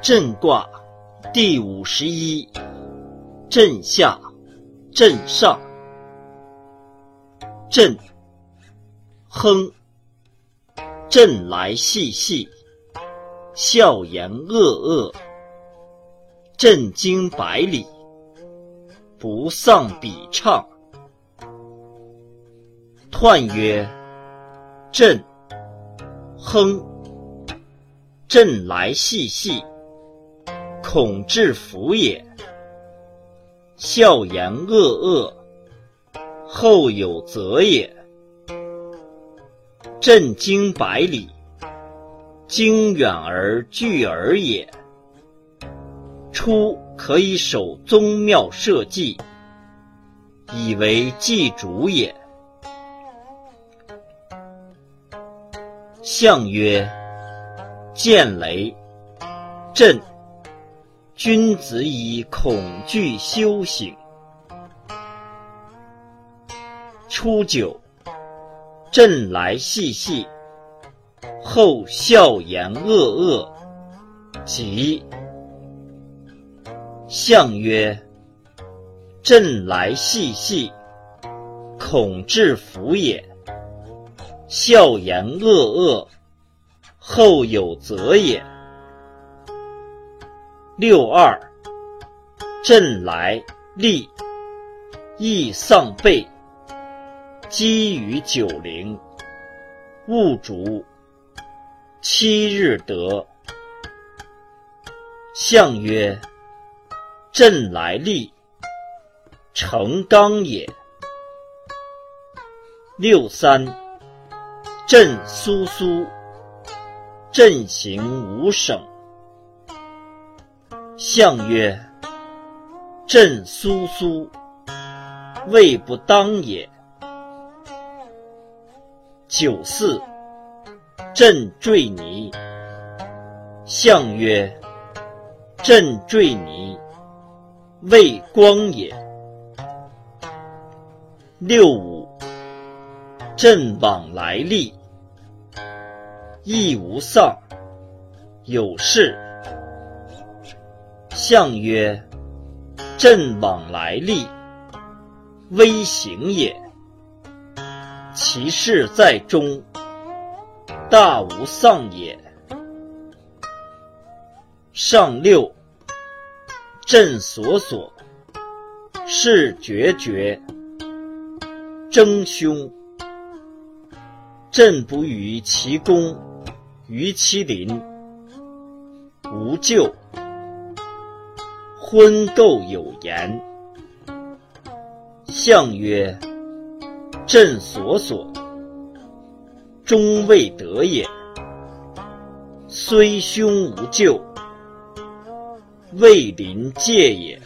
震卦第五十一，震下，震上，震，哼，震来细细，笑言恶恶，震惊百里，不丧比唱。彖曰：震，哼，朕来细细。恐至福也。笑言恶恶，后有则也。震惊百里，经远而聚而也。初可以守宗庙社稷，以为祭主也。象曰：见雷，震。君子以恐惧修行。初九，震来细细，后笑言恶恶，吉。象曰：震来细细，恐至福也。笑言恶恶，后有则也。六二，震来利，益丧备，积于九陵，勿主，七日得。象曰：震来利，成刚也。六三，震苏苏，震行无省。象曰：震苏苏，未不当也。九四，震坠泥。象曰：震坠泥，未光也。六五，震往来利，亦无丧，有事。象曰：震往来利，危行也。其事在中，大无丧也。上六，震所所，是决绝，争凶。震不于其宫，于其邻，无咎。婚垢有言，象曰：震所所，终未得也。虽凶无咎，未临界也。